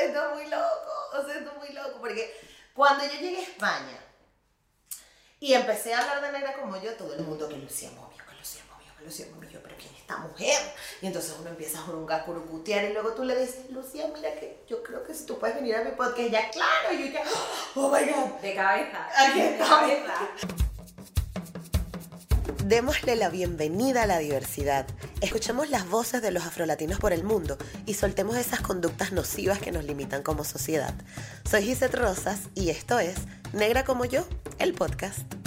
esto es muy loco, o sea, esto es muy loco, porque cuando yo llegué a España y empecé a hablar de negra como yo, todo el mundo que Lucía Momio, que Lucía Momio, que Lucía yo, pero ¿quién es esta mujer? Y entonces uno empieza a jurungar, curucutear y luego tú le dices, Lucía, mira que yo creo que si tú puedes venir a mi podcast, ya claro, y yo ya, oh my God. De cabeza. Aquí de cabeza. Démosle la bienvenida a la diversidad. Escuchemos las voces de los afrolatinos por el mundo y soltemos esas conductas nocivas que nos limitan como sociedad. Soy Gisette Rosas y esto es Negra como yo, el podcast.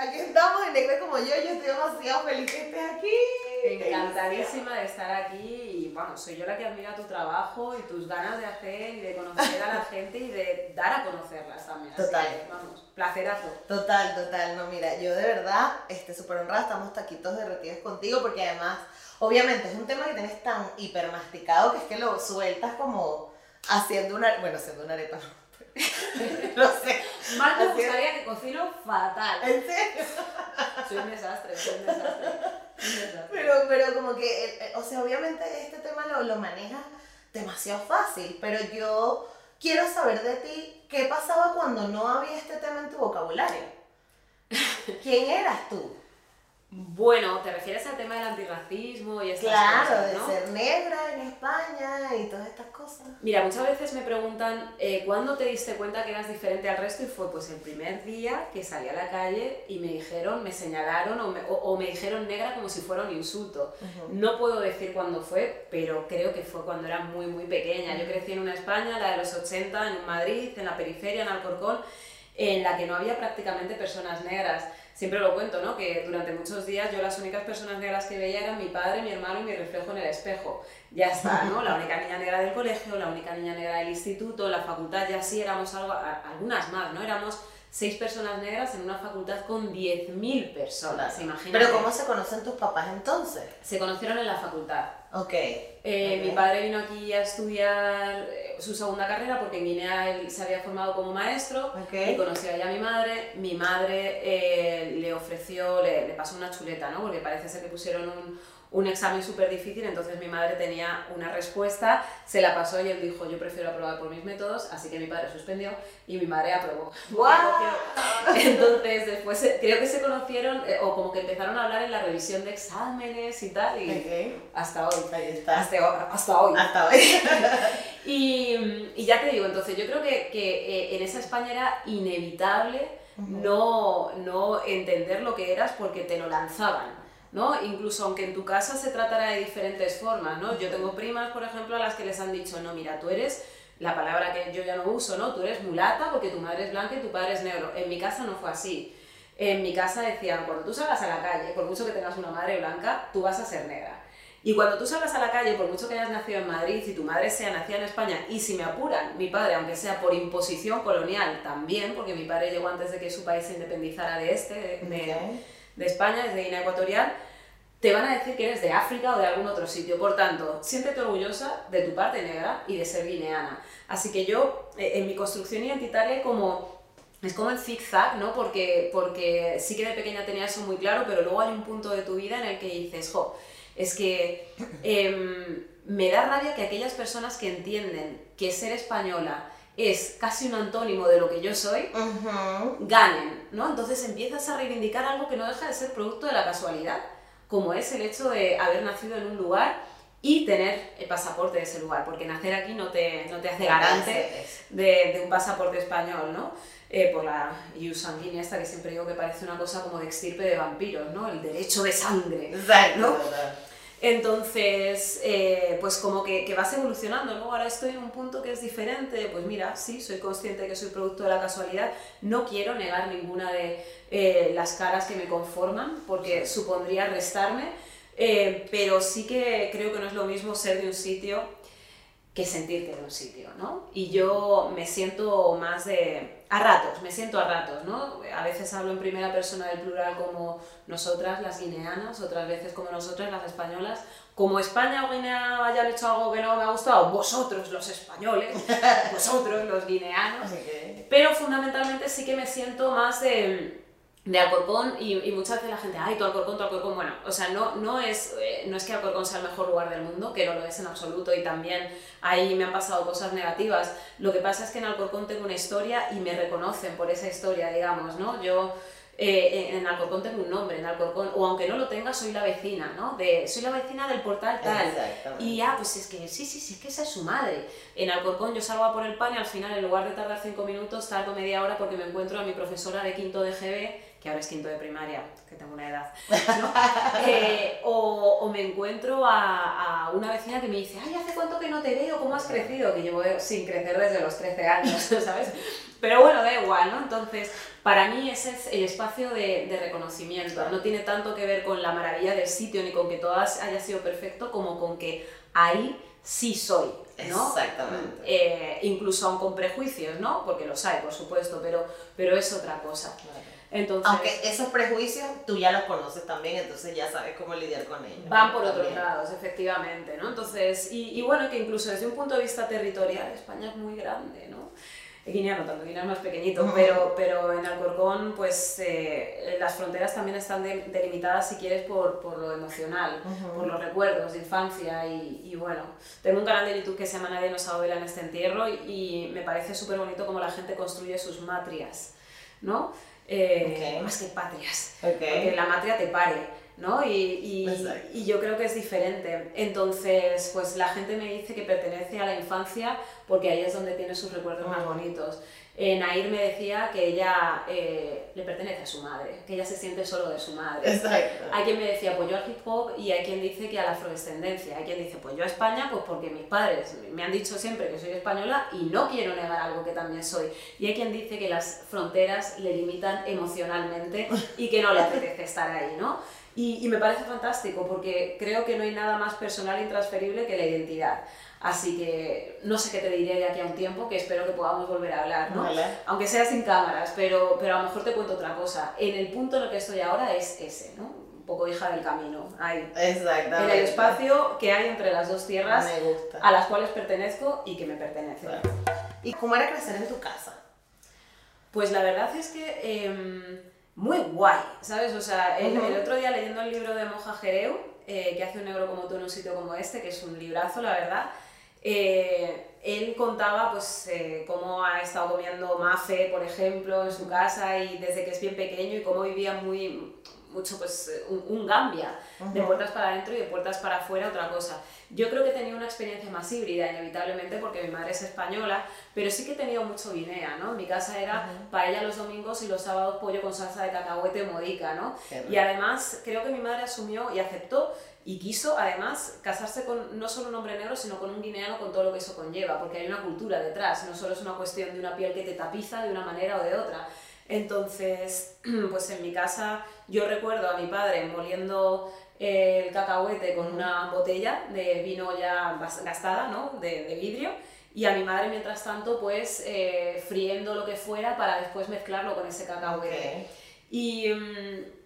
Aquí estamos en Negra como yo, yo estoy demasiado feliz que estés aquí. Encantadísima de estar aquí y bueno, soy yo la que admira tu trabajo y tus ganas de hacer y de conocer a la gente y de dar a conocerlas también. Así Total. que, vamos, placerazo. Total, total, no, mira, yo de verdad, este, súper honrada, estamos taquitos derretidos contigo porque además, obviamente es un tema que tienes tan hipermasticado que es que lo sueltas como haciendo una, bueno, haciendo una arepa, no, no sé. Más me gustaría que cocino fatal. ¿En serio? Soy un desastre, soy un desastre. Un desastre. Pero, pero como que, eh, eh, o sea, obviamente este tema lo, lo manejas demasiado fácil, pero yo quiero saber de ti qué pasaba cuando no había este tema en tu vocabulario. ¿Quién eras tú? Bueno, ¿te refieres al tema del antirracismo y estas Claro, cosas, de ¿no? ser negra en España y todas estas cosas. Mira, muchas veces me preguntan eh, cuándo te diste cuenta que eras diferente al resto y fue pues el primer día que salí a la calle y me dijeron, me señalaron o me, o- o me dijeron negra como si fuera un insulto. No puedo decir cuándo fue, pero creo que fue cuando era muy muy pequeña. Yo crecí en una España, la de los 80, en Madrid, en la periferia, en Alcorcón, en la que no había prácticamente personas negras. Siempre lo cuento, ¿no? Que durante muchos días yo las únicas personas negras que veía eran mi padre, mi hermano y mi reflejo en el espejo. Ya está, ¿no? La única niña negra del colegio, la única niña negra del instituto, la facultad, ya sí éramos algo, algunas más, ¿no? Éramos seis personas negras en una facultad con 10.000 personas, imagínate. Pero ¿cómo se conocen tus papás entonces? Se conocieron en la facultad. Ok. Eh, Ok. Mi padre vino aquí a estudiar eh, su segunda carrera porque en Guinea él se había formado como maestro Ok. y conoció allá a mi madre. Mi madre eh, le ofreció, le, le pasó una chuleta, ¿no? Porque parece ser que pusieron un, un examen súper difícil, entonces mi madre tenía una respuesta, se la pasó y él dijo, yo prefiero aprobar por mis métodos, así que mi padre suspendió y mi madre aprobó. ¡Guau! Entonces después creo que se conocieron eh, o como que empezaron a hablar en la revisión de exámenes y tal y Ok. hasta hoy. Ahí está. Hasta, hasta hoy. Hasta hoy. Y, y ya te digo, entonces yo creo que, que, eh, en esa España era inevitable no, no entender lo que eras porque te lo lanzaban. ¿no? Incluso aunque en tu casa se tratara de diferentes formas, ¿no? Yo tengo primas, por ejemplo, a las que les han dicho, no, mira, tú eres, la palabra que yo ya no uso, ¿no? Tú eres mulata porque tu madre es blanca y tu padre es negro. En mi casa no fue así. En mi casa decían, cuando tú salgas a la calle, por mucho que tengas una madre blanca, tú vas a ser negra. Y cuando tú salgas a la calle, por mucho que hayas nacido en Madrid y tu madre sea nacida en España, y si me apuran, mi padre, aunque sea por imposición colonial también, porque mi padre llegó antes de que su país se independizara de este, de, de- de España, desde Guinea Ecuatorial, te van a decir que eres de África o de algún otro sitio. Por tanto, siéntete orgullosa de tu parte negra y de ser guineana. Así que yo, eh, en mi construcción identitaria, como es como el zig-zag, ¿no? Porque, porque sí que de pequeña tenía eso muy claro, pero luego hay un punto de tu vida en el que dices, jo, es que em, me da rabia que aquellas personas que entienden que ser española es casi un antónimo de lo que yo soy, Ujú. ganen, ¿no? Entonces empiezas a reivindicar algo que no deja de ser producto de la casualidad, como es el hecho de haber nacido en un lugar y tener el pasaporte de ese lugar, porque nacer aquí no te, no te hace garante de, de un pasaporte español, ¿no? Eh, por la ius sanguínea esta que siempre digo que parece una cosa como de extirpe de vampiros, ¿no? El derecho de sangre. Exacto. Entonces, eh, pues como que, que, vas evolucionando, ¿no? Ahora estoy en un punto que es diferente, pues mira, sí, soy consciente de que soy producto de la casualidad, no quiero negar ninguna de eh, las caras que me conforman, porque supondría restarme, eh, pero sí que creo que no es lo mismo ser de un sitio que sentirte de un sitio, ¿no? Y yo me siento más de a ratos, me siento a ratos, ¿no? A veces hablo en primera persona del plural como nosotras, las guineanas, otras veces como nosotras, las españolas. Como España o Guinea hayan hecho algo que no me ha gustado, vosotros los españoles, vosotros los guineanos. Pero fundamentalmente sí que me siento más de de Alcorcón y, y, muchas veces la gente, ay, tu Alcorcón, tu Alcorcón, bueno, o sea, no, no, es, eh, no es que Alcorcón sea el mejor lugar del mundo, que no lo es en absoluto y también ahí me han pasado cosas negativas, lo que pasa es que en Alcorcón tengo una historia y me reconocen por esa historia, digamos, ¿no? Yo eh, en Alcorcón tengo un nombre, en Alcorcón, o aunque no lo tenga, soy la vecina, ¿no? De, soy la vecina del portal tal. Y ya, pues es que sí, sí, sí, es que esa es su madre. En Alcorcón yo salgo a por el pan y al final, en lugar de tardar cinco minutos, tardo media hora porque me encuentro a mi profesora de quinto de GB que ahora es quinto de primaria, que tengo una edad, eh, o, o, me encuentro a, a, una vecina que me dice, ay, ¿hace cuánto que no te veo? ¿Cómo has crecido? Que llevo sin crecer desde los 13 años, ¿sabes? Pero bueno, da igual, ¿no? Entonces, para mí ese es el espacio de, de reconocimiento. No tiene tanto que ver con la maravilla del sitio ni con que todo haya sido perfecto, como con que ahí sí soy, ¿no? Exactamente. Eh, incluso aún con prejuicios, ¿no? Porque los hay, por supuesto, pero, pero es otra cosa. Claro. Aunque esos prejuicios tú ya los conoces también, entonces ya sabes cómo lidiar con ellos. Van por otros lados, efectivamente, ¿no? Entonces, y, y, bueno, que incluso desde un punto de vista territorial, España es muy grande, ¿no? Guinea no tanto, Guinea es más pequeñito, pero, pero en Alcorcón, pues eh, las fronteras también están de, delimitadas, si quieres, por, por lo emocional, por los recuerdos de infancia y, y, bueno, tengo un canal de YouTube que se llama Nadie nos vela en este entierro y, y me parece súper bonito cómo la gente construye sus matrias, ¿no? Eh, okay. más que patrias, okay. que la matria te pare. ¿no? Y, y, y, yo creo que es diferente. Entonces, pues la gente me dice que pertenece a la infancia porque ahí es donde tiene sus recuerdos más bonitos. Eh, Nair me decía que ella eh, le pertenece a su madre, que ella se siente solo de su madre. Exacto. Hay quien me decía, pues yo al hip hop, y hay quien dice que a la afrodescendencia. Hay quien dice, pues yo a España, pues porque mis padres me han dicho siempre que soy española y no quiero negar algo que también soy. Y hay quien dice que las fronteras le limitan emocionalmente y que no le apetece estar ahí, ¿no? Y, y me parece fantástico porque creo que no hay nada más personal e intransferible que la identidad. Así que no sé qué te diré de aquí a un tiempo, que espero que podamos volver a hablar, ¿no? Vale. Aunque sea sin cámaras, pero, pero a lo mejor te cuento otra cosa. En el punto en el que estoy ahora es ese, ¿no? Un poco hija del camino, ahí. Exactamente. En el espacio que hay entre las dos tierras a las cuales pertenezco y que me pertenecen. ¿Y cómo era crecer en tu casa? Pues la verdad es que eh, muy guay, ¿sabes? O sea, el otro día leyendo el libro de Moja Jereu, eh, que hace un negro como tú en un sitio como este, que es un librazo, la verdad, eh, él contaba pues eh, cómo ha estado comiendo mafe, por ejemplo, en su casa y desde que es bien pequeño y cómo vivía muy mucho pues eh, un, un gambia de puertas para adentro y de puertas para afuera otra cosa. Yo creo que he tenido una experiencia más híbrida inevitablemente porque mi madre es española, pero sí que he tenido mucho guinea, ¿no? En mi casa era Ujú. paella los domingos y los sábados pollo con salsa de cacahuete modica, ¿no? Qué Y además creo que mi madre asumió y aceptó y quiso además casarse con no solo un hombre negro, sino con un guineano con todo lo que eso conlleva, porque hay una cultura detrás, no solo es una cuestión de una piel que te tapiza de una manera o de otra. Entonces, pues en mi casa yo recuerdo a mi padre moliendo eh, el cacahuete con una botella de vino ya gastada, ¿no? De, de vidrio. Y a mi madre, mientras tanto, pues eh, friendo lo que fuera para después mezclarlo con ese cacahuete. Y, mm,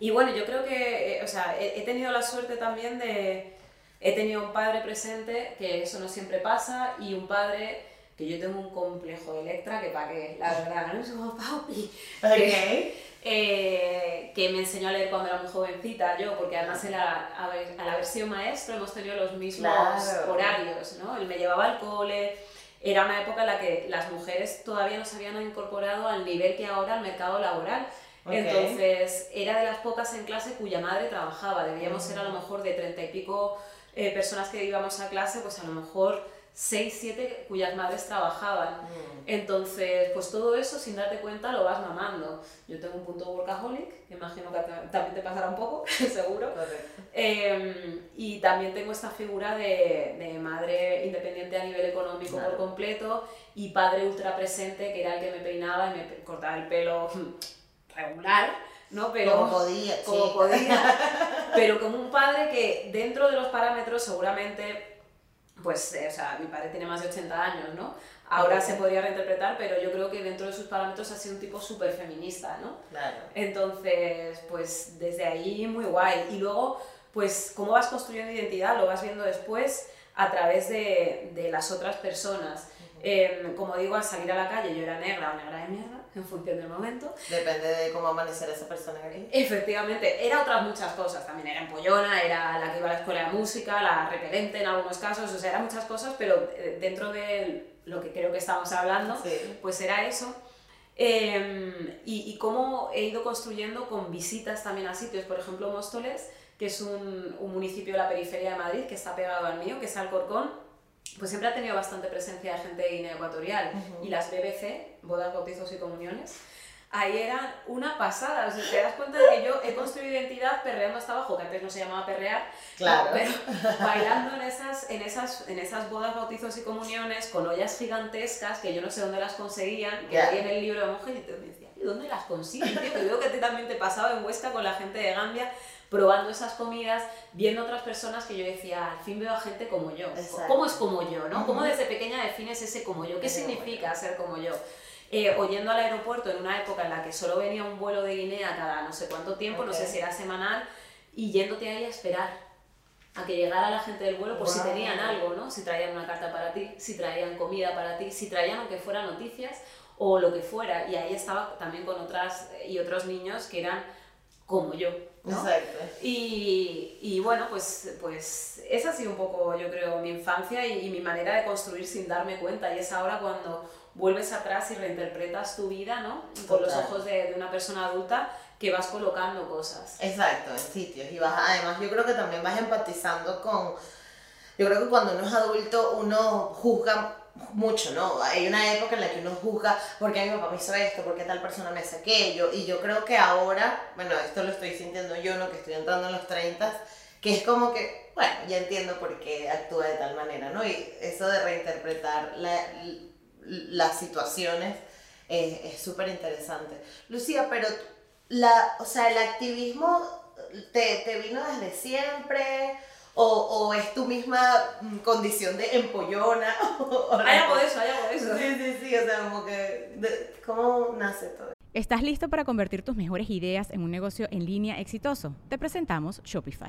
y bueno, yo creo que, eh, o sea, he, he tenido la suerte también de, he tenido un padre presente, que eso no siempre pasa, y un padre que yo tengo un complejo de Electra que pagué, la verdad, ¿no? Es como, papi, Ok. eh, que me enseñó a leer cuando era muy jovencita yo, porque además la, a ver- al haber sido maestro hemos tenido los mismos Claro. horarios, ¿no? Él me llevaba al cole, era una época en la que las mujeres todavía no se habían incorporado al nivel que ahora al mercado laboral. Ok. Entonces, era de las pocas en clase cuya madre trabajaba. Debíamos ser a lo mejor de treinta y pico eh, personas que íbamos a clase, pues a lo mejor 6, 7 cuyas madres trabajaban. Mm. Entonces, pues todo eso sin darte cuenta lo vas mamando. Yo tengo un punto workaholic, que imagino que también te pasará un poco, seguro. Eh, y también tengo esta figura de, de madre independiente a nivel económico Claro. por completo y padre ultra presente, que era el que me peinaba y me cortaba el pelo regular, ¿no? Pero, como podía, como chica. podía, pero como un padre que dentro de los parámetros seguramente, pues, eh, o sea, mi padre tiene más de 80 años, ¿no? Ahora se podría reinterpretar, pero yo creo que dentro de sus parámetros ha sido un tipo súper feminista, ¿no? Claro. Entonces, pues desde ahí muy guay. Y luego, pues cómo vas construyendo identidad lo vas viendo después a través de, de las otras personas. Eh, como digo, al salir a la calle yo era negra negra de mierda, en función del momento. Depende de cómo amanecer esa persona aquí. Efectivamente, era otras muchas cosas. También era empollona, era la que iba a la escuela de música, la repelente en algunos casos, o sea, eran muchas cosas, pero eh, dentro de lo que creo que estamos hablando, Sí. pues era eso. Eh, y, y cómo he ido construyendo con visitas también a sitios, por ejemplo Móstoles, que es un, un municipio de la periferia de Madrid que está pegado al mío, que es Alcorcón, pues siempre ha tenido bastante presencia de gente de Guinea Ecuatorial. Y las BBC, bodas, bautizos y comuniones, ahí eran una pasada. O sea, te das cuenta de que yo he construido identidad perreando hasta abajo, que antes no se llamaba perrear, Claro. pero bailando en esas, en, esas, en esas bodas, bautizos y comuniones con ollas gigantescas que yo no sé dónde las conseguían, que leí en el libro de monjes y te decía, ¿y dónde las consiguen? Tío? Que veo que a ti también te pasaba en Huesca con la gente de Gambia probando esas comidas, viendo otras personas que yo decía, al fin veo a gente como yo. Exacto. ¿Cómo es como yo? ¿no? ¿Cómo desde pequeña defines ese como yo? ¿Qué significa ser como yo? Eh, o yendo al aeropuerto en una época en la que solo venía un vuelo de Guinea cada no sé cuánto tiempo, no sé si era semanal, y yéndote ahí a esperar a que llegara la gente del vuelo por si Guau. tenían algo, ¿no? Si traían una carta para ti, si traían comida para ti, si traían aunque fuera noticias o lo que fuera. Y ahí estaba también con otras y otros niños que eran como yo, ¿no? Exacto. Y, y bueno, pues, pues esa ha sido un poco, yo creo, mi infancia y, y mi manera de construir sin darme cuenta. Y es ahora cuando vuelves atrás y reinterpretas tu vida, ¿no? Con los ojos de, de una persona adulta que vas colocando cosas. Exacto, en sitios. Y vas, además, yo creo que también vas empatizando con. Yo creo que cuando uno es adulto, uno juzga mucho, ¿no? Hay una época en la que uno juzga porque mi papá me hizo esto, porque tal persona me hace aquello. Y yo creo que ahora, bueno, esto lo estoy sintiendo yo, ¿no? Que estoy entrando en los 30, que es como que, bueno, ya entiendo por qué actúa de tal manera, ¿no? Y eso de reinterpretar la- las situaciones es es súper interesante. Lucía, pero la, o sea, el activismo te, te vino desde siempre o, o es tu misma mm, condición de empollona. Hay algo de eso, hay algo de eso. Sí, sí, sí, o sea, como que, de- ¿cómo nace todo? ¿Estás listo para convertir tus mejores ideas en un negocio en línea exitoso? Te presentamos Shopify.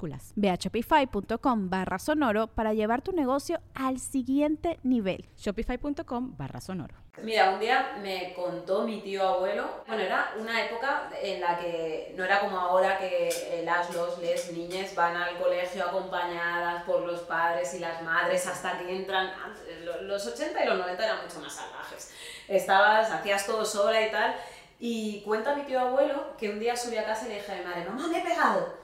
Ve a shopify.com barra sonoro para llevar tu negocio al siguiente nivel. Shopify.com barra sonoro. Mira, un día me contó mi tío abuelo, bueno, era una época en la que no era como ahora que eh, las, los, les niñas van al colegio acompañadas por los padres y las madres hasta que entran, los 80 y los 90 eran mucho más salvajes. Estabas, hacías todo sola y tal, y cuenta mi tío abuelo que un día subí a casa y le dije a mi madre, mamá, me he pegado.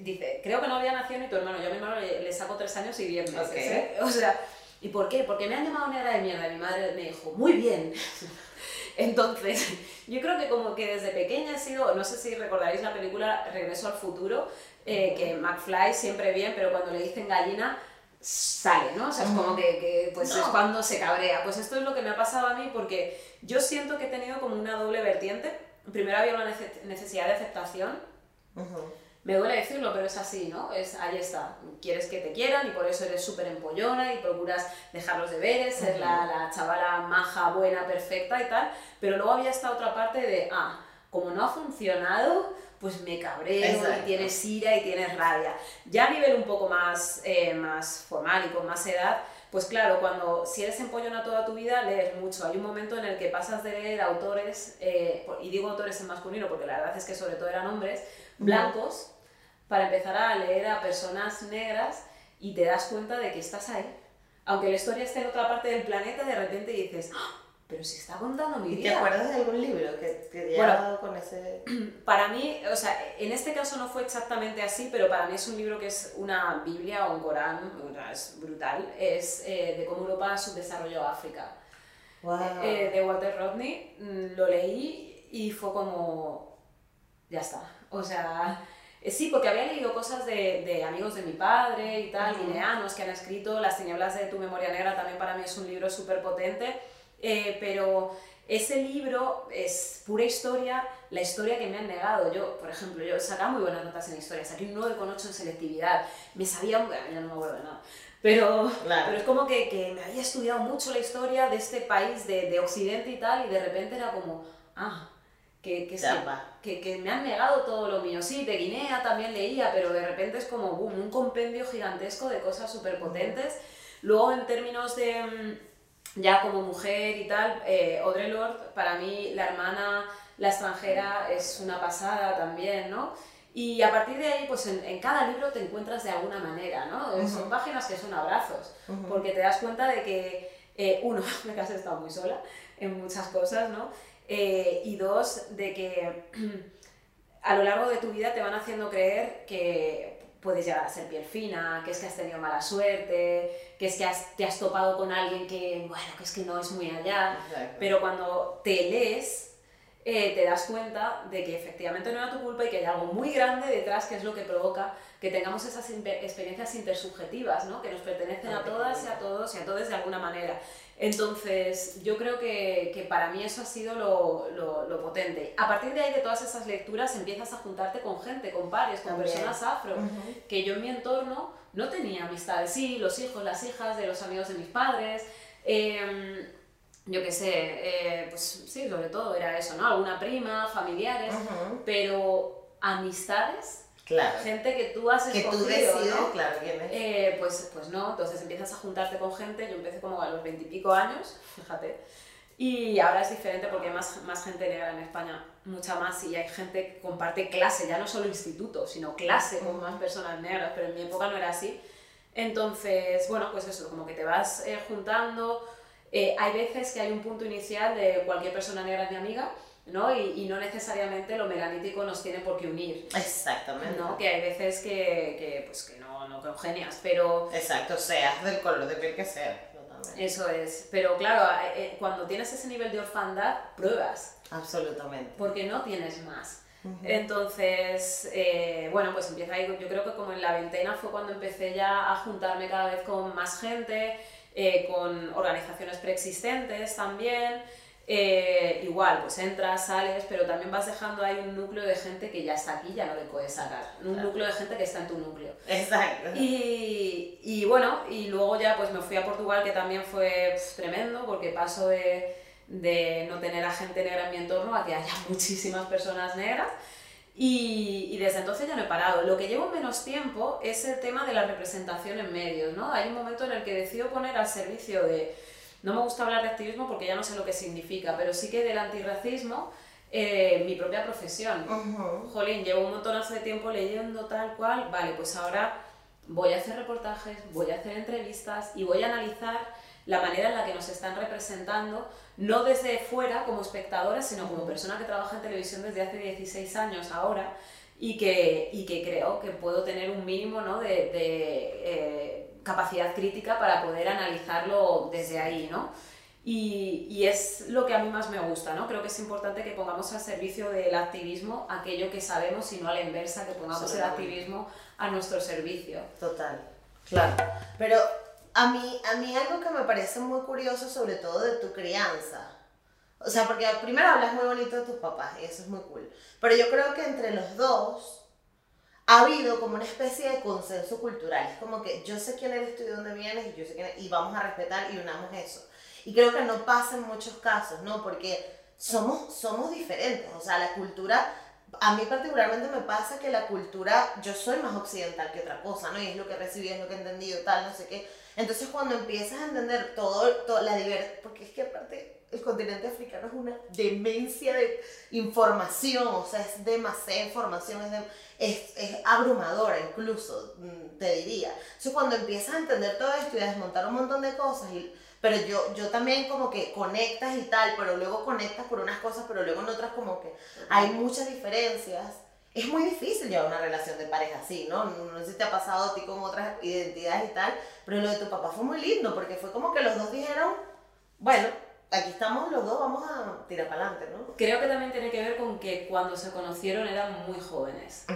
Dice, creo que no había nacido ni tu hermano, yo a mi hermano le, le saco tres años y diez meses, Ok. ¿eh? O sea, ¿y por qué? Porque me han llamado negra de mierda. Y mi madre me dijo, muy bien. Entonces, yo creo que como que desde pequeña he sido, no sé si recordaréis la película Regreso al futuro, eh, que McFly siempre bien, pero cuando le dicen gallina sale, ¿no? O sea, es como que, que, pues es No. cuando se cabrea. Pues esto es lo que me ha pasado a mí porque yo siento que he tenido como una doble vertiente. Primero había una nece- necesidad de aceptación Ujú. Me duele decirlo, pero es así, ¿no? Es, ahí está. Quieres que te quieran y por eso eres súper empollona y procuras dejar los deberes, ser la, la, chavala maja, buena, perfecta y tal. Pero luego había esta otra parte de, ah, como no ha funcionado, pues me cabreo y tienes ira y tienes rabia. Ya a nivel un poco más, eh, más formal y con más edad, pues claro, cuando si eres empollona toda tu vida, lees mucho. Hay un momento en el que pasas de leer autores, eh, y digo autores en masculino porque la verdad es que sobre todo eran hombres, blancos, para empezar a leer a personas negras y te das cuenta de que estás ahí. Aunque la historia esté en otra parte del planeta, de repente dices, ¡Ah! pero si está contando mi vida. ¿Te acuerdas de algún libro que te haya dado con ese...? Para mí, o sea, en este caso no fue exactamente así, pero para mí es un libro que es una Biblia o un Corán, es brutal, es eh, de cómo Europa subdesarrolló África. Wow. Eh, de Walter Rodney, mm, lo leí y fue como, ya está, o sea eh, sí, porque había leído cosas de, de amigos de mi padre y tal, guineanos que han escrito. Las tinieblas de tu memoria negra también para mí es un libro súper potente, eh, pero ese libro es pura historia, la historia que me han negado. Yo, por ejemplo, yo sacaba muy buenas notas en historia, saqué un 9,8 en selectividad, me sabía, ya no me acuerdo de nada. Pero, pero es como que, que, me había estudiado mucho la historia de este país de, de Occidente y tal, y de repente era como, ah, que, que, que, me han negado todo lo mío. Sí, de Guinea también leía, pero de repente es como un compendio gigantesco de cosas súper potentes. Luego, en términos de mm, ya como mujer y tal, eh, Audre Lorde, para mí la hermana, la extranjera, es una pasada también, ¿no? Y a partir de ahí, pues en, cada libro te encuentras de alguna manera, ¿no? Son páginas que son abrazos, porque te das cuenta de que, eh, uno, me has estado muy sola en muchas cosas, ¿no? Eh, y dos, de que a lo largo de tu vida te van haciendo creer que puedes llegar a ser piel fina, que es que has tenido mala suerte, que es que te has topado con alguien que, bueno, que es que no es muy allá, pero cuando te lees, eh, te das cuenta de que efectivamente no era tu culpa y que hay algo muy grande detrás que es lo que provoca que tengamos esas experiencias intersubjetivas, ¿no? que nos pertenecen a todas y a todos y a todos de alguna manera. Entonces, yo creo que, que para mí eso ha sido lo, lo, lo, potente. A partir de ahí, de todas esas lecturas, empiezas a juntarte con gente, con pares, con personas afro, que yo en mi entorno no tenía amistades. Sí, los hijos, las hijas de los amigos de mis padres. Eh, yo qué sé, eh, pues sí, sobre todo era eso, ¿no? Alguna prima, familiares, pero amistades Claro. Gente que tú has escogido, que tú decides, ¿no? claro, quién es. Eh, pues, pues no, entonces empiezas a juntarte con gente, yo empecé como a los veintipico años, fíjate, y ahora es diferente porque hay más, más gente negra en España, mucha más, y hay gente que comparte clase, ya no solo instituto, sino clase con más personas negras, pero en mi época no era así. Entonces, bueno, pues eso, como que te vas eh, juntando, eh, hay veces que hay un punto inicial de cualquier persona negra es mi amiga, ¿no? Y, y, no necesariamente lo meganítico nos tiene por qué unir. Exactamente. ¿no? Que hay veces que, que, pues, que no, no congenias, pero... Exacto, seas del color de piel que sea. Eso es, pero claro, eh, eh, cuando tienes ese nivel de orfandad, pruebas. Absolutamente. Porque no tienes más. Entonces, eh, bueno, pues empieza ahí, yo creo que como en la veintena fue cuando empecé ya a juntarme cada vez con más gente, eh, con organizaciones preexistentes también, eh, igual, pues entras, sales, pero también vas dejando ahí un núcleo de gente que ya está aquí, ya no le puedes sacar. Un núcleo de gente que está en tu núcleo. Exacto. Y, y bueno, y luego ya pues me fui a Portugal, que también fue tremendo, porque paso de, de, no tener a gente negra en mi entorno a que haya muchísimas personas negras. Y, y, desde entonces ya no he parado. Lo que llevo menos tiempo es el tema de la representación en medios, ¿no? Hay un momento en el que decido poner al servicio de no me gusta hablar de activismo porque ya no sé lo que significa, pero sí que del antirracismo, eh, mi propia profesión. Jolín, llevo un montonazo de tiempo leyendo tal cual, vale, pues ahora voy a hacer reportajes, voy a hacer entrevistas y voy a analizar la manera en la que nos están representando, no desde fuera como espectadora, sino como persona que trabaja en televisión desde hace 16 años ahora y que, y que creo que puedo tener un mínimo ¿no? de, de eh, capacidad crítica para poder analizarlo desde ahí, ¿no? Y, y, es lo que a mí más me gusta, ¿no? Creo que es importante que pongamos al servicio del activismo aquello que sabemos y no a la inversa, que pongamos el activismo a nuestro servicio. Total, claro. Pero a mí, a mí algo que me parece muy curioso, sobre todo de tu crianza, o sea, porque primero hablas muy bonito de tus papás y eso es muy cool, pero yo creo que entre los dos ha habido como una especie de consenso cultural. Es como que yo sé quién eres tú y de dónde vienes y yo sé quién y vamos a respetar y unamos eso. Y creo que no pasa en muchos casos, ¿no? Porque somos, somos diferentes, o sea, la cultura, a mí particularmente me pasa que la cultura, yo soy más occidental que otra cosa, ¿no? Y es lo que recibí, es lo que he entendido, tal, no sé qué. Entonces cuando empiezas a entender todo, toda la diversidad, porque es que aparte el continente africano es una demencia de información, o sea, es demasiada información, es, es, es, abrumadora incluso, mm, te diría. Entonces cuando empiezas a entender todo esto y a desmontar un montón de cosas, y, pero yo, yo también como que conectas y tal, pero luego conectas por unas cosas, pero luego en otras como que hay muchas diferencias. Es muy difícil llevar una relación de pareja así, ¿no? No sé si te ha pasado a ti con otras identidades y tal, pero lo de tu papá fue muy lindo porque fue como que los dos dijeron, bueno, aquí estamos los dos, vamos a tirar para adelante, ¿no? Creo que también tiene que ver con que cuando se conocieron eran muy jóvenes,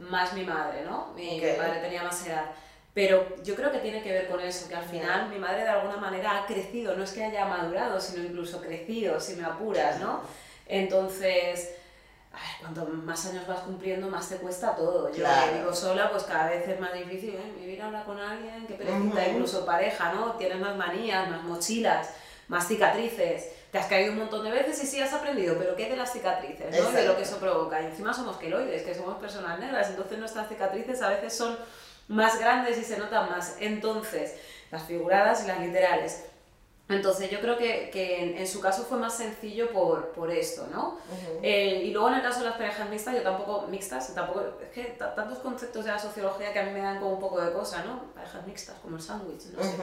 más mi madre, ¿no? Mi, madre tenía más edad. Pero yo creo que tiene que ver con eso, que al final mi madre de alguna manera ha crecido, no es que haya madurado, sino incluso crecido, si me apuras, ¿no? Entonces, a ver, cuanto más años vas cumpliendo, más te cuesta todo. Yo que vivo sola, pues cada vez es más difícil ¿eh? vivir ahora con alguien, que perecita, incluso pareja, ¿no? Tienes más manías, más mochilas más cicatrices. Te has caído un montón de veces y sí has aprendido, pero ¿qué de las cicatrices? ¿no? De lo que eso provoca. Y encima somos queloides, que somos personas negras, entonces nuestras cicatrices a veces son más grandes y se notan más. Entonces, las figuradas y las literales. Entonces yo creo que, que en, su caso fue más sencillo por, por esto, ¿no? Eh, y luego en el caso de las parejas mixtas, yo tampoco, mixtas, tampoco, es que tantos conceptos de la sociología que a mí me dan como un poco de cosa, ¿no? Parejas mixtas, como el sándwich, no sé.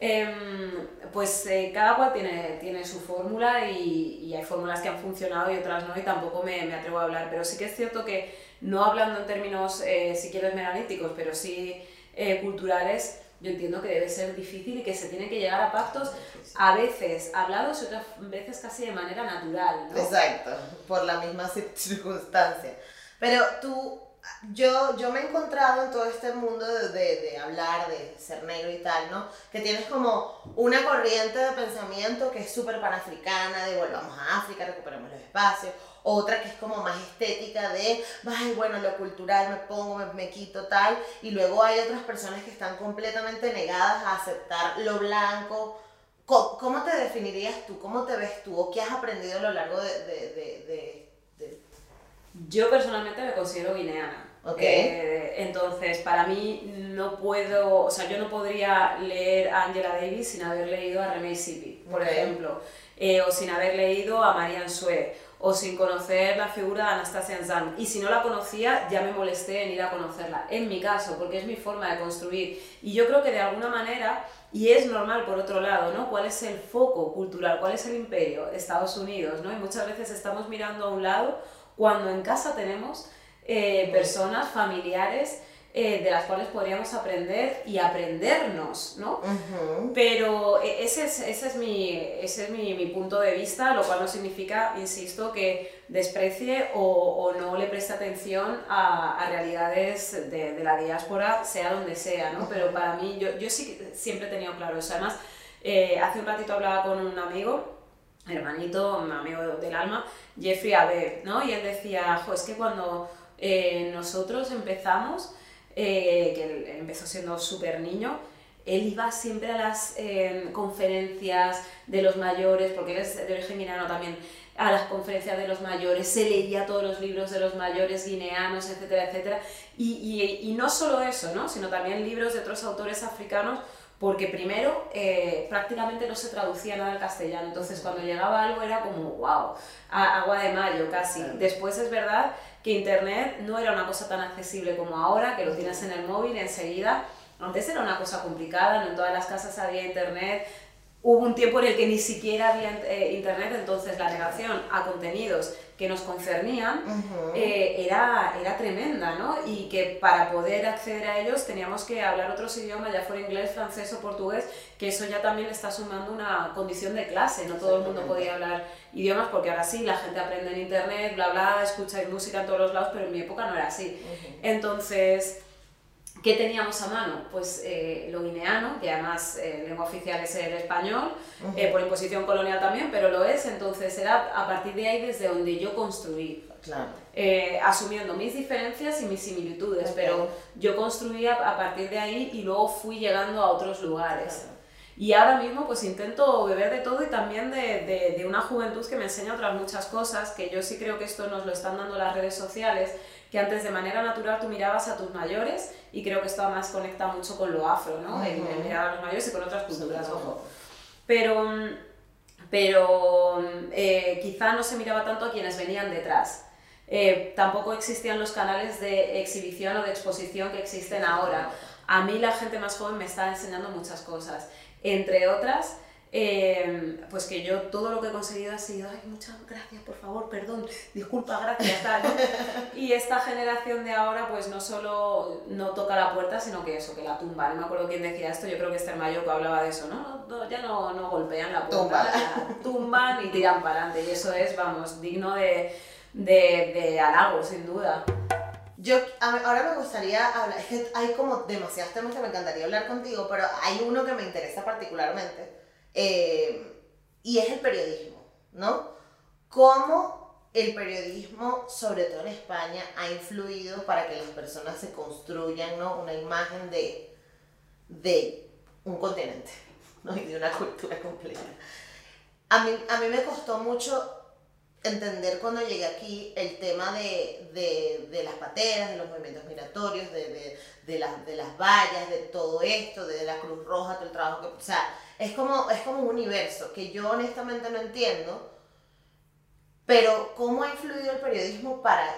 Em, pues eh, cada cual tiene, tiene su fórmula y, y, hay fórmulas que han funcionado y otras no, y tampoco me, me, atrevo a hablar, pero sí que es cierto que, no hablando en términos, eh, si quieres, analíticos, pero sí culturales, yo entiendo que debe ser difícil y que se tiene que llegar a pactos a veces hablados y otras veces casi de manera natural. ¿no? Exacto, por la misma circunstancia. Pero tú, yo, yo me he encontrado en todo este mundo de, de, de, hablar, de ser negro y tal, ¿no? Que tienes como una corriente de pensamiento que es súper panafricana, de volvamos a África, recuperemos los espacios otra que es como más estética de, ay, bueno, lo cultural, me pongo, me, quito tal, y luego hay otras personas que están completamente negadas a aceptar lo blanco. ¿Cómo, te definirías tú? ¿Cómo te ves tú? ¿O qué has aprendido a lo largo de... de, de, Yo personalmente me considero guineana. Okay. Eh, entonces, para mí no puedo, o sea, yo no podría leer a Angela Davis sin haber leído a René Sipi, por ejemplo, eh, o sin haber leído a Marianne Sue, o sin conocer la figura de Anastasia Anzan. Y si no la conocía, ya me molesté en ir a conocerla, en mi caso, porque es mi forma de construir. Y yo creo que de alguna manera, y es normal por otro lado, ¿no? ¿Cuál es el foco cultural? ¿Cuál es el imperio? Estados Unidos, ¿no? Y muchas veces estamos mirando a un lado cuando en casa tenemos eh, personas, familiares, eh, de las cuales podríamos aprender y aprendernos, ¿no? Pero e, ese es, ese es, mi, ese es mi, mi, punto de vista, lo cual no significa, insisto, que desprecie o, o no le preste atención a, a realidades de, de, la diáspora, sea donde sea, ¿no? Pero para mí, yo, yo sí siempre he tenido claro eso. Además, eh, hace un ratito hablaba con un amigo, hermanito, un amigo del alma, Jeffrey Abe, ¿no? Y él decía, jo, es que cuando eh, nosotros empezamos, eh, que empezó siendo súper niño, él iba siempre a las em, conferencias de los mayores, porque él es de origen guineano también, a las conferencias de los mayores, se leía todos los libros de los mayores guineanos, etcétera, etcétera. Y, y, y no solo eso, ¿no? sino también libros de otros autores africanos, porque primero eh, prácticamente no se traducía nada al castellano, entonces cuando llegaba algo era como, wow, agua de mayo casi. Después es verdad que Internet no era una cosa tan accesible como ahora, que lo tienes en el móvil enseguida. Antes era una cosa complicada, no en todas las casas había Internet. Hubo un tiempo en el que ni siquiera había eh, Internet, entonces la negación a contenidos que nos concernían eh, era, era tremenda, ¿no? Y que para poder acceder a ellos teníamos que hablar otros idiomas, ya fuera inglés, francés o portugués, que eso ya también le está sumando una condición de clase, no todo el mundo podía hablar idiomas, porque ahora sí, la gente aprende en internet, bla, bla, escucha música en todos los lados, pero en mi época no era así. Entonces... ¿Qué teníamos a mano? Pues eh, lo guineano, que además eh, lengua oficial es el español, eh, por imposición colonial también, pero lo es, entonces era a partir de ahí desde donde yo construí. Claro. Eh, asumiendo mis diferencias y mis similitudes, pero yo construía a partir de ahí y luego fui llegando a otros lugares. Y ahora mismo pues intento beber de todo y también de, de- de una juventud que me enseña otras muchas cosas, que yo sí creo que esto nos lo están dando las redes sociales, que antes de manera natural tú mirabas a tus mayores y creo que esto además conecta mucho con lo afro, ¿no? Ujú. mirar a los mayores y con otras culturas, ojo. Pero, pero eh, quizá no se miraba tanto a quienes venían detrás. Eh, tampoco existían los canales de exhibición o de exposición que existen ahora. A mí la gente más joven me está enseñando muchas cosas, entre otras, eh, pues que yo todo lo que he conseguido ha sido, ay, muchas gracias, por favor, perdón, disculpa, gracias, tal. Y esta generación de ahora, pues no solo no toca la puerta, sino que eso, que la tumba. No me acuerdo quién decía esto, yo creo que Esther Mayo hablaba de eso, ¿no? No, ya no, no golpean la puerta, Tumban. y tiran para adelante. Y eso es, vamos, digno de, de, de halago, sin duda. Yo ahora me gustaría hablar, es que hay como demasiados temas que me encantaría hablar contigo, pero hay uno que me interesa particularmente eh, y es el periodismo, ¿no? Cómo el periodismo, sobre todo en España, ha influido para que las personas se construyan ¿no? una imagen de, de un continente ¿no? y de una cultura completa. A mí, a mí me costó mucho entender cuando llegué aquí el tema de, de, de las pateras, de los movimientos migratorios, de, de, de, las, de las vallas, de todo esto, de la Cruz Roja, todo el trabajo que... O sea, es como, es como un universo que yo honestamente no entiendo, pero ¿cómo ha influido el periodismo para,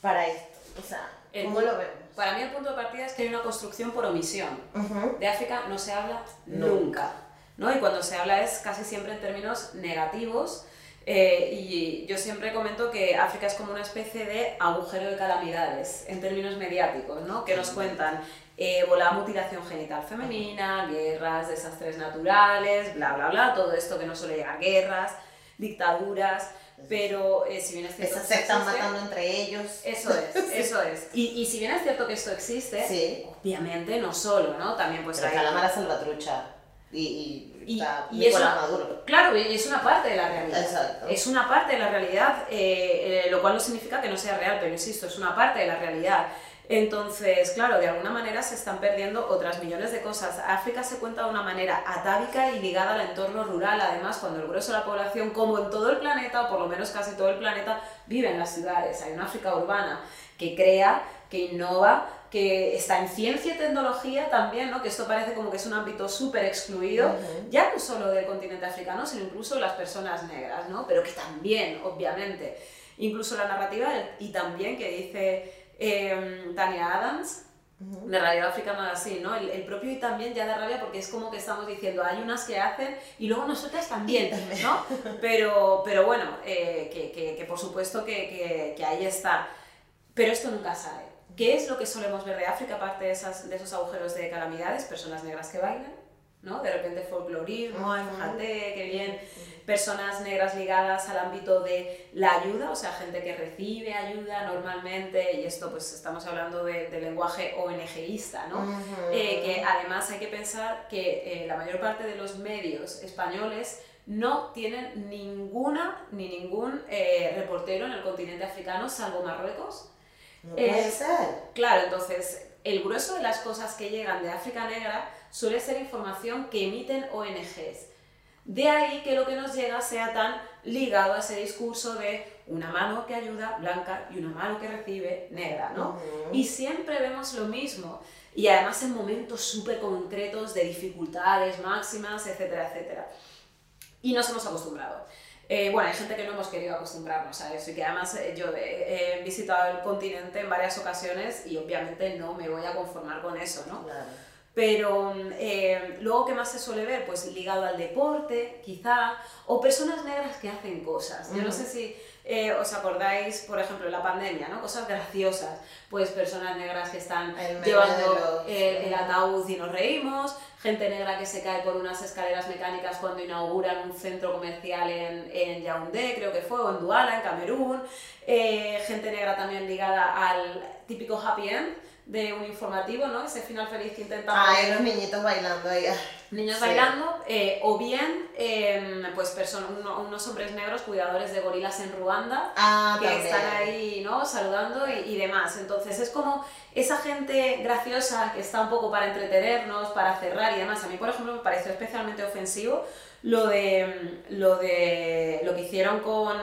para esto? O sea, El ¿cómo pu- lo vemos? Para mí el punto de partida es que hay una construcción por omisión. Ujú. De África no se habla No. nunca, ¿no? Y cuando se habla es casi siempre en términos negativos. Eh, y yo siempre comento que África es como una especie de agujero de calamidades en términos mediáticos, ¿no? Que nos cuentan ébola, mutilación genital femenina, guerras, desastres naturales, bla, bla, bla, todo esto que no suele llegar, guerras, dictaduras, pero eh, si bien es cierto Esas que se están existe- matando entre ellos. Eso es, eso es. Y, y si bien es cierto que esto existe, Sí. obviamente no solo, ¿no? También pues Pero hay... está la mala salvatrucha y, y, Y, está y es una, Maduro. claro, y es una parte de la realidad. Exacto. Es una parte de la realidad, eh, eh, lo cual no significa que no sea real, pero insisto, es una parte de la realidad. Entonces, claro, de alguna manera se están perdiendo otras millones de cosas. África se cuenta de una manera atávica y ligada al entorno rural, además, cuando el grueso de la población, como en todo el planeta, o por lo menos casi todo el planeta, vive en las ciudades. Hay una África urbana que crea, que innova, que está en ciencia y tecnología también, ¿no? que esto parece como que es un ámbito súper excluido, Ujú. ya no solo del continente africano, sino incluso las personas negras, ¿no? pero que también, obviamente, incluso la narrativa y también que dice eh, Tania Adams, de Radio África Magazine, ¿no? El, el propio y también ya da rabia porque es como que estamos diciendo, hay unas que hacen y luego nosotras también, ¿no? Pero, pero bueno, eh, que, que- que por supuesto que, que- que ahí está. Pero esto nunca sale. ¿Qué es lo que solemos ver de África, aparte de, esas, de esos agujeros de calamidades? Personas negras que bailan, ¿no? De repente folclorismo, ay, fíjate, qué bien. Personas negras ligadas al ámbito de la ayuda, o sea, gente que recibe ayuda normalmente, y esto pues estamos hablando de, de lenguaje ONGista, ¿no? Ujú. Eh, que además hay que pensar que eh, la mayor parte de los medios españoles no tienen ninguna ni ningún eh, reportero en el continente africano, salvo Marruecos. No puede ser. Claro, entonces el grueso de las cosas que llegan de África Negra suele ser información que emiten ONGs. De ahí que lo que nos llega sea tan ligado a ese discurso de una mano que ayuda blanca y una mano que recibe negra, ¿no? Y siempre vemos lo mismo. Y además en momentos súper concretos de dificultades máximas, etcétera, etcétera. Y nos hemos acostumbrado. Eh, bueno, hay gente que no hemos querido acostumbrarnos a eso y que además eh, yo he, he visitado el continente en varias ocasiones y obviamente no me voy a conformar con eso, ¿no? Claro. Pero eh, luego, ¿qué más se suele ver? Pues ligado al deporte, quizá, o personas negras que hacen cosas. Yo no Ujú. sé si eh, os acordáis, por ejemplo, la pandemia, ¿no? Cosas graciosas. Pues personas negras que están El llevando los- el, el ataúd y nos reímos, gente negra que se cae por unas escaleras mecánicas cuando inauguran un centro comercial en, en Yaoundé, creo que fue, o en Douala, en Camerún, eh, gente negra también ligada al típico happy end, de un informativo, ¿no? Ese final feliz que intentan Ay, poner los niñitos bailando ahí. ay. niños Sí. bailando, eh, o bien em, pues uno- unos hombres negros cuidadores de gorilas en Ruanda, Ah, que también. están ahí, ¿no? Saludando y, y demás. Entonces es como esa gente graciosa que está un poco para entretenernos, para cerrar y demás. A mí, por ejemplo, me pareció especialmente ofensivo lo de lo, de, lo que hicieron con,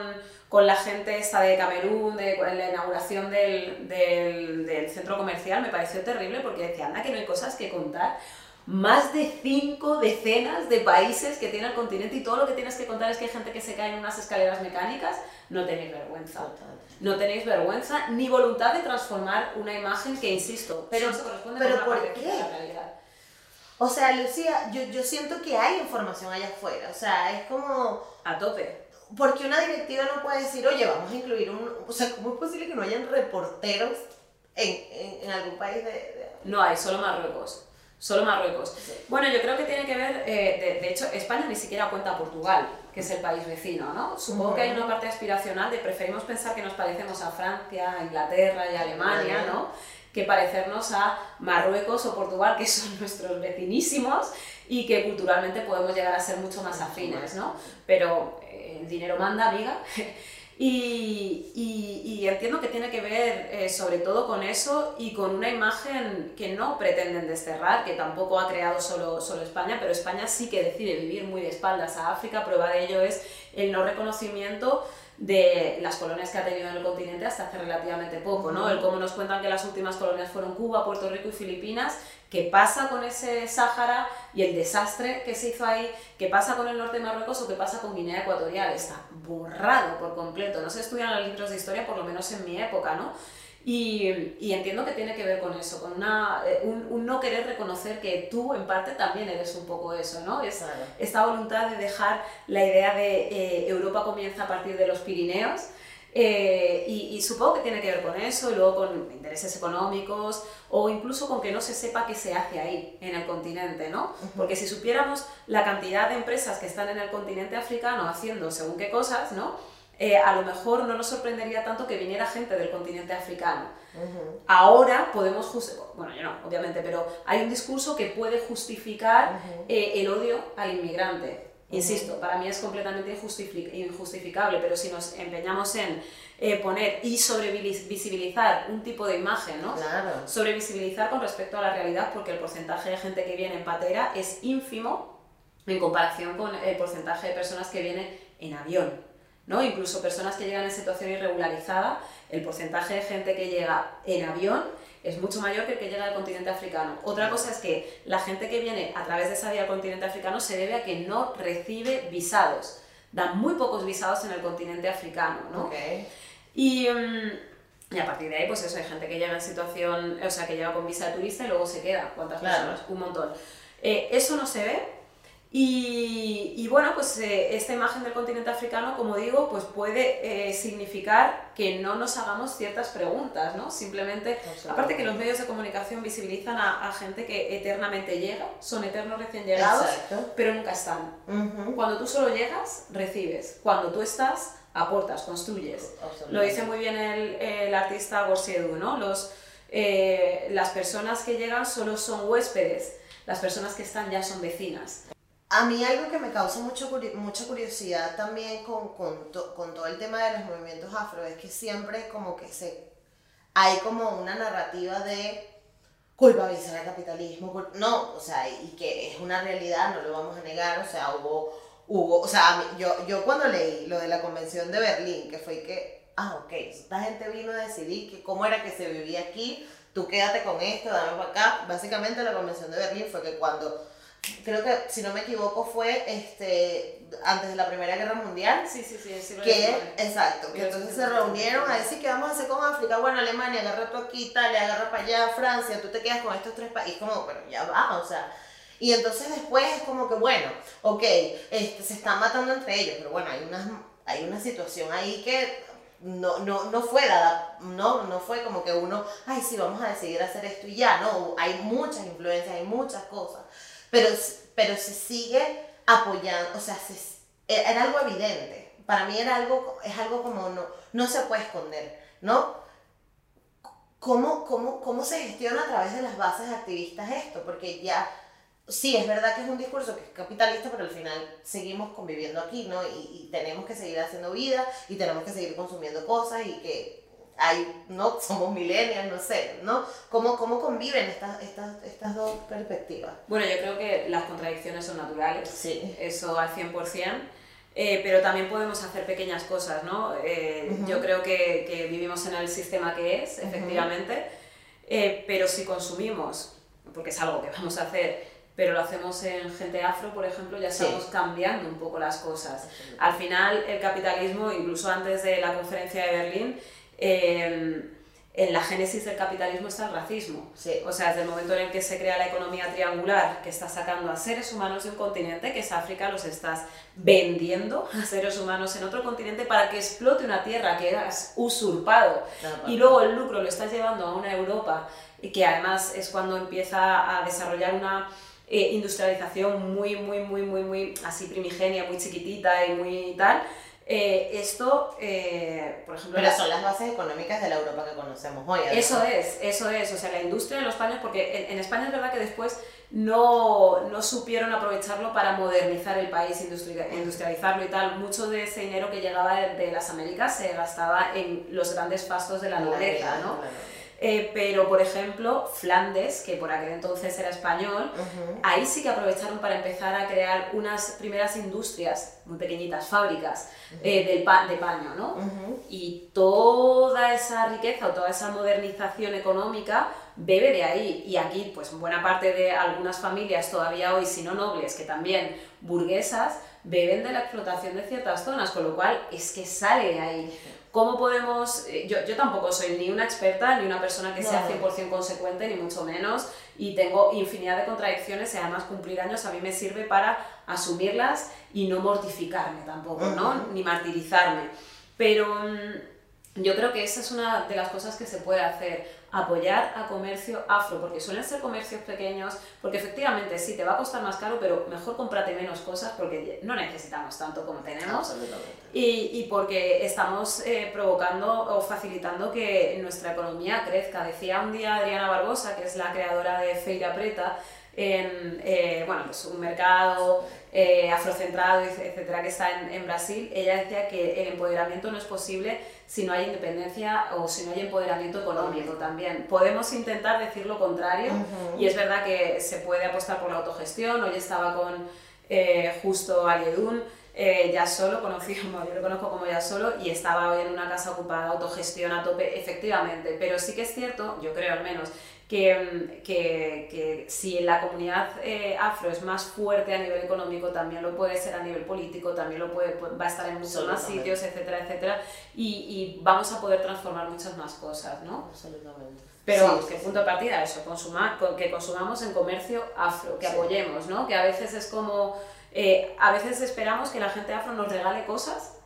con la gente esta de Camerún, de en la inauguración del, del, del centro comercial. Me pareció terrible porque decía, anda, que no hay cosas que contar. Más de cinco decenas de países que tiene el continente y todo lo que tienes que contar es que hay gente que se cae en unas escaleras mecánicas. No tenéis vergüenza. No tenéis vergüenza ni voluntad de transformar una imagen que, insisto, Pero- se corresponde pero con una ¿por qué? de la realidad. O sea, Lucía, yo, yo siento que hay información allá afuera. O sea, es como. A tope. Porque una directiva no puede decir, oye, vamos a incluir un. O sea, ¿cómo es posible que no hayan reporteros en, en, en algún país de. de- No hay, solo Marruecos. Solo Marruecos. Bueno, yo creo que tiene que ver, eh, de, de hecho, España ni siquiera cuenta a Portugal, que es el país vecino, ¿no? Supongo que hay una parte aspiracional de preferimos pensar que nos parecemos a Francia, a Inglaterra y a Alemania, ¿no? Que parecernos a Marruecos o Portugal, que son nuestros vecinísimos y que culturalmente podemos llegar a ser mucho más afines, ¿no? Pero eh, el dinero manda, amiga. Y, y- y entiendo que tiene que ver eh, sobre todo con eso y con una imagen que no pretenden desterrar, que tampoco ha creado solo, solo España, pero España sí que decide vivir muy de espaldas a África. Prueba de ello es el no reconocimiento de las colonias que ha tenido en el continente hasta hace relativamente poco, ¿no? El cómo nos cuentan que las últimas colonias fueron Cuba, Puerto Rico y Filipinas, qué pasa con ese Sáhara y el desastre que se hizo ahí, qué pasa con el norte de Marruecos o qué pasa con Guinea Ecuatorial, está borrado por completo, no se estudian los libros de historia, por lo menos en mi época, ¿no? Y, y entiendo que tiene que ver con eso, con una, eh, un, un no querer reconocer que tú en parte también eres un poco eso, ¿no? Es, Claro. esta voluntad de dejar la idea de eh, Europa comienza a partir de los Pirineos. Eh, y, y supongo que tiene que ver con eso, y luego con intereses económicos o incluso con que no se sepa qué se hace ahí, en el continente, ¿no? Porque si supiéramos la cantidad de empresas que están en el continente africano haciendo según qué cosas, ¿no? Eh, a lo mejor no nos sorprendería tanto que viniera gente del continente africano. Ahora podemos justificar, bueno, yo no, obviamente, pero hay un discurso que puede justificar eh, el odio al inmigrante. Insisto, para mí es completamente injustifi- injustificable, pero si nos empeñamos en eh, poner y sobrevisibilizar un tipo de imagen, ¿no? Claro. sobrevisibilizar con respecto a la realidad porque el porcentaje de gente que viene en patera es ínfimo en comparación con el porcentaje de personas que vienen en avión. ¿No? Incluso personas que llegan en situación irregularizada, el porcentaje de gente que llega en avión es mucho mayor que el que llega del continente africano. Otra cosa es que la gente que viene a través de esa vía al continente africano se debe a que no recibe visados. Dan muy pocos visados en el continente africano. ¿no? Y, mm, y a partir de ahí, pues eso, hay gente que llega en situación, o sea, que llega con visa de turista y luego se queda. ¿Cuántas Claro. personas? Un montón. Eh, eso no se ve. Y, y bueno, pues eh, esta imagen del continente africano, como digo, pues puede eh, significar que no nos hagamos ciertas preguntas, ¿no? Simplemente, aparte que los medios de comunicación visibilizan a, a gente que eternamente llega, son eternos recién llegados, Exacto. pero nunca están. Ujú. Cuando tú solo llegas, recibes. Cuando tú estás, aportas, construyes. Lo dice muy bien el, el artista Gorsiedu, ¿no? Los, eh, las personas que llegan solo son huéspedes, las personas que están ya son vecinas. A mí algo que me causa mucho mucha curiosidad también con, con, to- con todo el tema de los movimientos afro es que siempre como que se hay como una narrativa de culpabilizar al capitalismo, no, o sea, y que es una realidad, no lo vamos a negar, o sea, hubo, hubo, o sea, yo, yo cuando leí lo de la convención de Berlín, que fue que, ah, ok, esta gente vino a decidir que cómo era que se vivía aquí, tú quédate con esto, dame para acá, básicamente la convención de Berlín fue que cuando creo que si no me equivoco fue este antes de la Primera Guerra Mundial. Sí, sí, sí, sí. que exacto, que entonces se reunieron a decir que vamos a hacer con África, bueno Alemania agarra tú aquí, Italia agarra para allá, Francia, tú te quedas con estos tres países, como pero ya va, o sea, y entonces después es como que bueno, ok, este, se están matando entre ellos, pero bueno, hay una, hay una situación ahí que no, no, no fue dada, no, no fue como que uno, ay sí, vamos a decidir hacer esto y ya, no, hay muchas influencias, hay muchas cosas, pero, pero se sigue apoyando, o sea, se, era algo evidente, para mí era algo, es algo como no, no se puede esconder, ¿no? ¿cómo, cómo, ¿cómo se gestiona a través de las bases activistas esto? Porque ya, sí, es verdad que es un discurso que es capitalista, pero al final seguimos conviviendo aquí, ¿no? Y tenemos que seguir haciendo vida y tenemos que seguir consumiendo cosas y que hay, ¿no? Somos millennials, no sé, ¿no? ¿Cómo, cómo conviven estas, estas, estas dos perspectivas? Bueno, yo creo que las contradicciones son naturales, Sí. eso al 100%. Eh, pero también podemos hacer pequeñas cosas, ¿no? Eh. Yo creo que, que vivimos en el sistema que es, efectivamente, eh, pero si consumimos, porque es algo que vamos a hacer, pero lo hacemos en gente afro, por ejemplo, ya Sí. estamos cambiando un poco las cosas. Al final, el capitalismo, incluso antes de la conferencia de Berlín, eh, en la génesis del capitalismo está el racismo. Sí. O sea, desde el momento en el que se crea la economía triangular, que está sacando a seres humanos de un continente, que es África, los estás vendiendo a seres humanos en otro continente para que explote una tierra que has usurpado. Y luego el lucro lo estás llevando a una Europa, y que además es cuando empieza a desarrollar una eh, industrialización muy, muy, muy, muy, muy así primigenia, muy chiquitita y muy tal. Eh, esto, eh, por ejemplo, Pero son las bases económicas de la Europa que conocemos hoy. eso es, eso es, o sea, la industria de los paños, porque en, en España es verdad que después no, no supieron aprovecharlo para modernizar el país, industri- industrializarlo y tal. Mucho de ese dinero que llegaba de, de las Américas se gastaba en los grandes fastos de la nobleza, ¿no? Eh, pero, por ejemplo, Flandes, que por aquel entonces era español, ahí sí que aprovecharon para empezar a crear unas primeras industrias, muy pequeñitas, fábricas eh, del pa- de paño, ¿no? Y toda esa riqueza o toda esa modernización económica bebe de ahí. Y aquí, pues buena parte de algunas familias todavía hoy, si no nobles, que también burguesas, beben de la explotación de ciertas zonas, con lo cual es que sale de ahí. ¿Cómo podemos...? eh, Yo, yo tampoco soy ni una experta, ni una persona que sea No. 100% consecuente, ni mucho menos, y tengo infinidad de contradicciones y además cumplir años a mí me sirve para asumirlas y no mortificarme tampoco, ¿no? Ni martirizarme. Pero mm, yo creo que esa es una de las cosas que se puede hacer, apoyar a comercio afro, porque suelen ser comercios pequeños, porque efectivamente sí, te va a costar más caro, pero mejor cómprate menos cosas porque no necesitamos tanto como tenemos. Y, y porque estamos eh, provocando o facilitando que nuestra economía crezca. Decía un día Adriana Barbosa, que es la creadora de Feira Preta, en eh, bueno, pues un mercado eh, afrocentrado, etcétera, que está en, en Brasil, ella decía que el empoderamiento no es posible si no hay independencia o si no hay empoderamiento económico también. Podemos intentar decir lo contrario y es verdad que se puede apostar por la autogestión. Hoy estaba con eh, justo Aliedun, eh, ya solo, conocido, yo lo conozco como ya solo, y estaba hoy en una casa ocupada, autogestión a tope, efectivamente. Pero sí que es cierto, yo creo al menos, que, mm, que, que si la comunidad eh, afro es más fuerte a nivel económico, también lo puede ser a nivel político, también lo puede, va a estar en muchos más sitios, etcétera, etcétera, y, y vamos a poder transformar muchas más cosas, ¿no? Absolutamente. Pero vamos, sí, que punto de partida eso, consumar, co- que consumamos en comercio afro, que Sí. apoyemos, ¿no? Que a veces es como, eh, a veces esperamos que la gente afro nos regale cosas.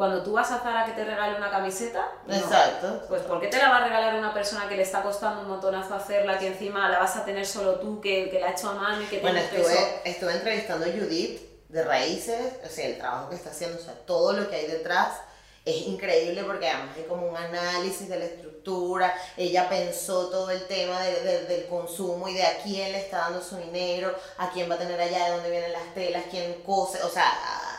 Cuando tú vas a Zara que te regale una camiseta, no. Exacto. Pues ¿por qué te la va a regalar una persona que le está costando un montonazo hacerla, que encima la vas a tener solo tú, que, que la ha hecho a mano y que Bueno, tiene peso? estuve, estuve entrevistando a Judith de Raíces, o sea, el trabajo que está haciendo, o sea, todo lo que hay detrás es increíble porque además hay como un análisis de la estructura, ella pensó todo el tema de- de- del consumo y de a quién le está dando su dinero, a quién va a tener allá, de dónde vienen las telas, quién cose, o sea,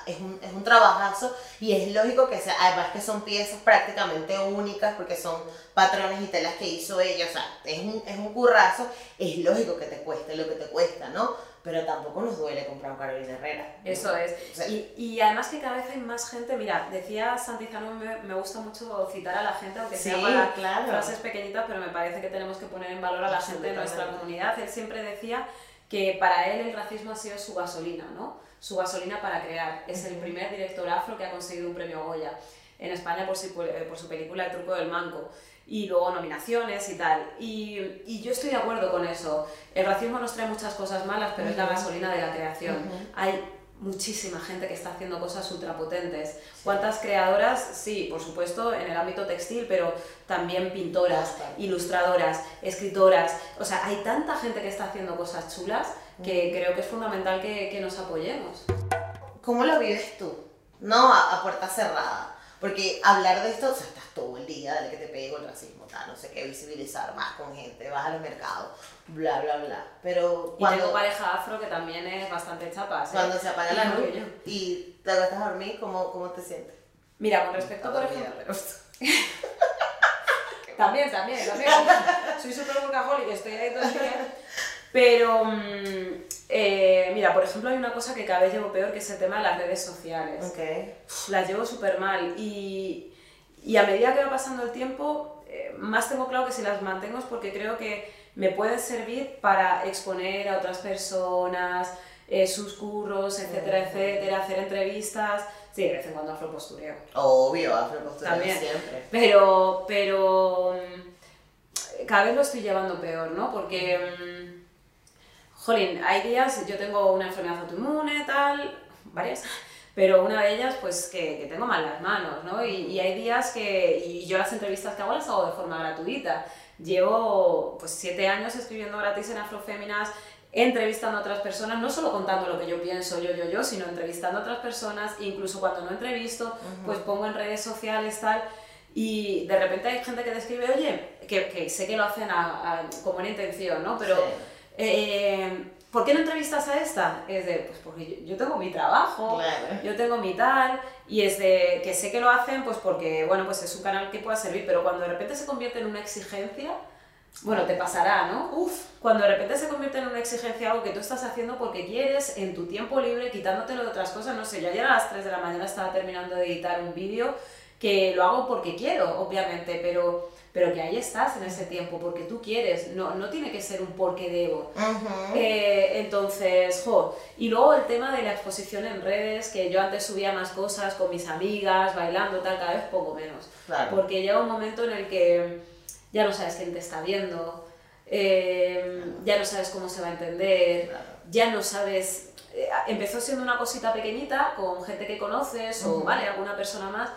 es un, es un trabajazo y es lógico que sea, además que son piezas prácticamente únicas porque son patrones y telas que hizo ella, o sea, es un, es un currazo, es lógico que te cueste lo que te cuesta, ¿no? Pero tampoco nos duele comprar un Carolina Herrera. ¿no? Eso es. O sea, Y, y además que cada vez hay más gente, mira, decía Santizano, me, me gusta mucho citar a la gente, aunque sea Sí, para claro. frases pequeñitas, pero me parece que tenemos que poner en valor a la gente de nuestra comunidad. Él siempre decía que para él el racismo ha sido su gasolina, ¿no? Su gasolina para crear. Es el primer director afro que ha conseguido un premio Goya en España por su, por su película El truco del manco. Y luego nominaciones y tal. Y, y yo estoy de acuerdo con eso. El racismo nos trae muchas cosas malas, pero es la gasolina de la creación. Hay muchísima gente que está haciendo cosas ultrapotentes. ¿Cuántas creadoras? Sí, por supuesto, en el ámbito textil, pero también pintoras, ilustradoras, escritoras. O sea, hay tanta gente que está haciendo cosas chulas que creo que es fundamental que, que nos apoyemos. ¿Cómo lo vives tú? No a, a puerta cerrada. Porque hablar de esto, o sea, estás todo el día, dale que te pegue el racismo, tal, no sé qué, visibilizar más con gente, vas al mercado, bla, bla, bla. Pero Y tengo pareja afro que también es bastante chapa. ¿sí? Cuando se apaga la luz y te acuestas a dormir, ¿cómo, cómo te sientes? Mira, con respecto, por Está ejemplo... dormida, También, también, también. Soy súper workaholic, estoy ahí todo el día. Pero, mm, eh, mira, por ejemplo, hay una cosa que cada vez llevo peor, que es el tema de las redes sociales. Ok. Las llevo súper mal y, y a medida que va pasando el tiempo, eh, más tengo claro que si las mantengo es porque creo que me pueden servir para exponer a otras personas, eh, sus curros, etcétera, etcétera, hacer entrevistas. Sí, de vez en cuando afro postureo. Obvio, afropostura También. siempre. Pero, pero mm, cada vez lo estoy llevando peor, ¿no? Porque, mm, jolín, hay días, yo tengo una enfermedad autoinmune, tal, varias, pero una de ellas, pues, que, que tengo mal las manos, ¿no? Y, y hay días que, y yo las entrevistas que hago las hago de forma gratuita. Llevo, pues, siete años escribiendo gratis en Afroféminas, entrevistando a otras personas, no solo contando lo que yo pienso, yo, yo, yo, sino entrevistando a otras personas, incluso cuando no entrevisto, pues pongo en redes sociales, tal, y de repente hay gente que te escribe, oye, que, que sé que lo hacen a, a- con buena intención, ¿no? Pero, Sí. Eh, ¿por qué no entrevistas a esta? Es de, pues porque yo, tengo mi trabajo, Claro. yo tengo mi tal, y es de que sé que lo hacen, pues porque, bueno, pues es un canal que pueda servir, pero cuando de repente se convierte en una exigencia, bueno, te pasará, ¿no? Uf, cuando de repente se convierte en una exigencia algo que tú estás haciendo porque quieres, en tu tiempo libre, quitándotelo de otras cosas, no sé, yo ayer a las 3 de la mañana estaba terminando de editar un vídeo que lo hago porque quiero, obviamente, pero, pero que ahí estás en ese tiempo, porque tú quieres, no, no tiene que ser un porque debo. Eh, entonces, jo, y luego el tema de la exposición en redes, que yo antes subía más cosas con mis amigas, bailando, tal, cada vez poco menos. Claro. Porque llega un momento en el que ya no sabes quién te está viendo, eh, ya no sabes cómo se va a entender, Claro. ya no sabes... eh, empezó siendo una cosita pequeñita con gente que conoces o, vale, alguna persona más.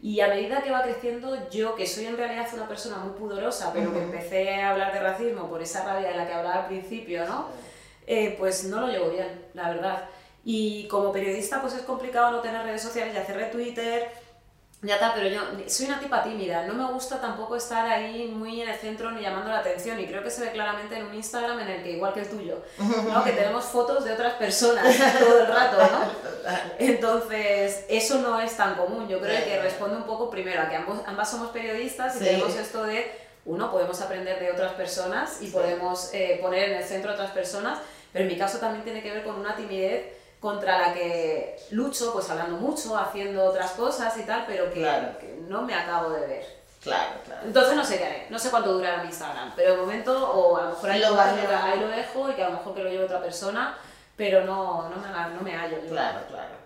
Y a medida que va creciendo, yo que soy en realidad una persona muy pudorosa, pero que empecé a hablar de racismo por esa rabia de la que hablaba al principio, ¿no? Eh, pues no lo llevo bien, la verdad. Y como periodista, pues es complicado no tener redes sociales y hacer Twitter, ya está, pero yo soy una tipa tímida, no me gusta tampoco estar ahí muy en el centro ni llamando la atención y creo que se ve claramente en un Instagram en el que igual que el tuyo, ¿no? que tenemos fotos de otras personas todo el rato, ¿no? Entonces, eso no es tan común, yo creo que responde un poco primero a que ambos, ambas somos periodistas y Sí. tenemos esto de, uno, podemos aprender de otras personas y Sí. podemos eh, poner en el centro a otras personas, pero en mi caso también tiene que ver con una timidez contra la que lucho, pues hablando mucho, haciendo otras cosas y tal, pero que, Claro. que no me acabo de ver. Claro, claro. Entonces no sé qué haré, no sé cuánto durará mi Instagram, pero de momento, o a lo mejor ahí Lo dejo, llevando. ahí lo dejo y que a lo mejor que lo lleve otra persona, pero no, no, me, no me hallo yo. Claro, claro.